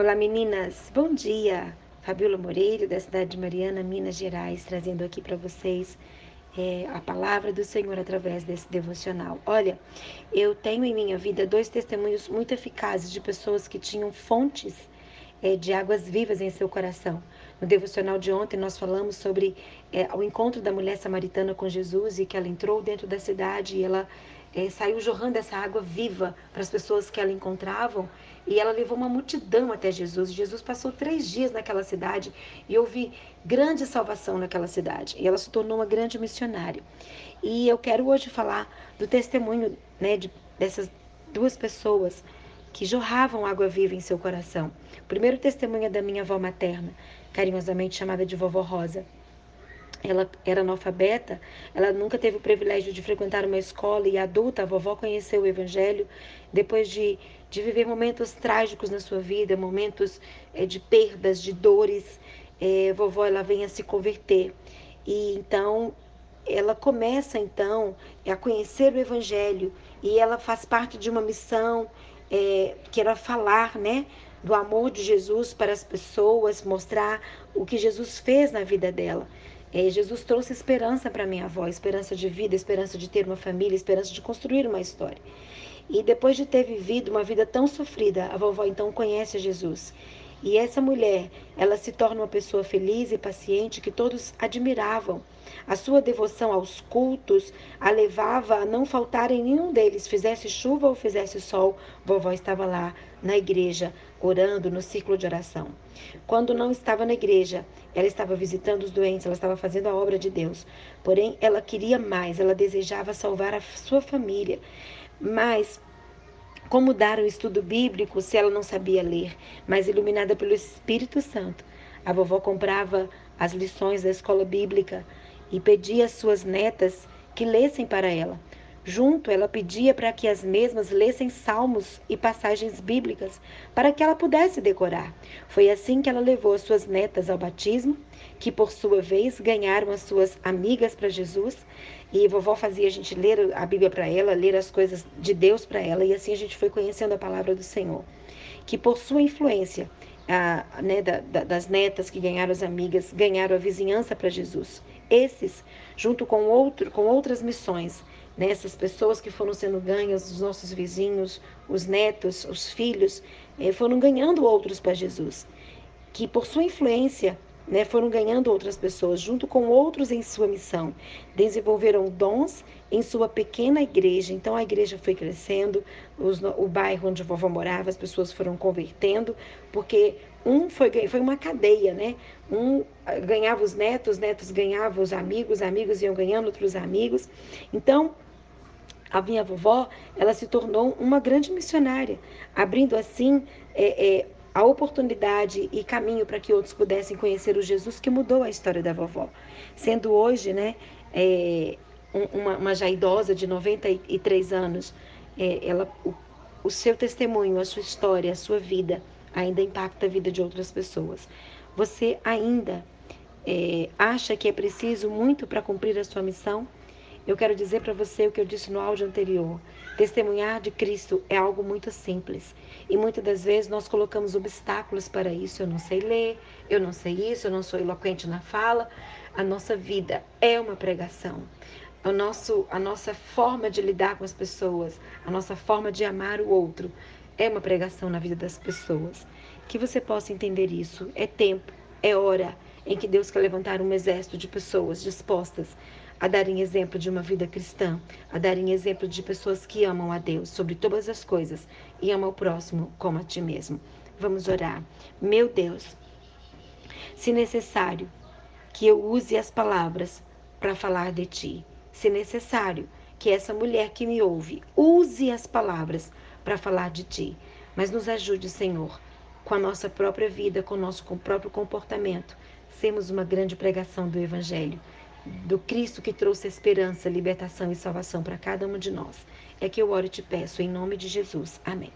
Olá meninas, bom dia! Fabiola Moreira, da cidade de Mariana, Minas Gerais, trazendo aqui para vocês é, a palavra do Senhor através desse devocional. Olha, eu tenho em minha vida dois testemunhos muito eficazes de pessoas que tinham fontes é, de águas vivas em seu coração. No devocional de ontem, nós falamos sobre é, o encontro da mulher samaritana com Jesus e que ela entrou dentro da cidade e ela é, saiu jorrando essa água viva para as pessoas que ela encontravam e ela levou uma multidão até Jesus. Jesus passou três dias naquela cidade e houve grande salvação naquela cidade. E ela se tornou uma grande missionária. E eu quero hoje falar do testemunho né, de, dessas duas pessoas que jorravam água viva em seu coração. O primeiro testemunho é da minha avó materna, carinhosamente chamada de vovó Rosa. Ela era analfabeta, ela nunca teve o privilégio de frequentar uma escola e adulta, a vovó conheceu o Evangelho depois de, de viver momentos trágicos na sua vida, momentos é, de perdas, de dores. É, vovó ela vem a se converter e então ela começa então a conhecer o Evangelho e ela faz parte de uma missão é, que era falar, né, do amor de Jesus para as pessoas, mostrar o que Jesus fez na vida dela. É, Jesus trouxe esperança para minha avó, esperança de vida, esperança de ter uma família, esperança de construir uma história. E depois de ter vivido uma vida tão sofrida, a vovó então conhece Jesus. E essa mulher, ela se torna uma pessoa feliz e paciente que todos admiravam. A sua devoção aos cultos a levava a não faltar em nenhum deles, fizesse chuva ou fizesse sol, vovó estava lá na igreja, orando no ciclo de oração. Quando não estava na igreja, ela estava visitando os doentes, ela estava fazendo a obra de Deus. Porém, ela queria mais, ela desejava salvar a sua família. Mas como dar um estudo bíblico se ela não sabia ler, mas iluminada pelo Espírito Santo? A vovó comprava as lições da escola bíblica e pedia às suas netas que lessem para ela. Junto, ela pedia para que as mesmas lessem salmos e passagens bíblicas para que ela pudesse decorar. Foi assim que ela levou as suas netas ao batismo, que por sua vez ganharam as suas amigas para Jesus e vovó fazia a gente ler a Bíblia para ela, ler as coisas de Deus para ela, e assim a gente foi conhecendo a palavra do Senhor. Que por sua influência, a, né, da, da, das netas que ganharam as amigas, ganharam a vizinhança para Jesus. Esses, junto com, outro, com outras missões, né, essas pessoas que foram sendo ganhas, os nossos vizinhos, os netos, os filhos, eh, foram ganhando outros para Jesus. Que por sua influência, né, foram ganhando outras pessoas, junto com outros em sua missão. Desenvolveram dons em sua pequena igreja. Então a igreja foi crescendo, os, o bairro onde a vovó morava, as pessoas foram convertendo, porque um foi, foi uma cadeia, né? Um ganhava os netos, os netos ganhavam os amigos, os amigos iam ganhando outros amigos. Então, a minha vovó, ela se tornou uma grande missionária, abrindo assim é, é, a oportunidade e caminho para que outros pudessem conhecer o Jesus que mudou a história da vovó. Sendo hoje, né, é, uma, uma, já idosa de 93 anos, é, ela, o, o seu testemunho, a sua história, a sua vida ainda impacta a vida de outras pessoas. Você ainda é, acha que é preciso muito para cumprir a sua missão? Eu quero dizer para você o que eu disse no áudio anterior. Testemunhar de Cristo é algo muito simples. E muitas das vezes nós colocamos obstáculos para isso. Eu não sei ler, eu não sei isso, eu não sou eloquente na fala. A nossa vida é uma pregação. O nosso, a nossa forma de lidar com as pessoas, a nossa forma de amar o outro é uma pregação na vida das pessoas. Que você possa entender isso. É tempo, é hora em que Deus quer levantar um exército de pessoas dispostas a darem exemplo de uma vida cristã, a darem exemplo de pessoas que amam a Deus sobre todas as coisas e amam o próximo como a ti mesmo. Vamos orar. Meu Deus, se necessário que eu use as palavras para falar de ti, se necessário que essa mulher que me ouve use as palavras para falar de ti, mas nos ajude, Senhor, com a nossa própria vida, com o nosso próprio comportamento, sermos uma grande pregação do Evangelho do Cristo que trouxe esperança, libertação e salvação para cada um de nós. É que eu oro e te peço, em nome de Jesus. Amém.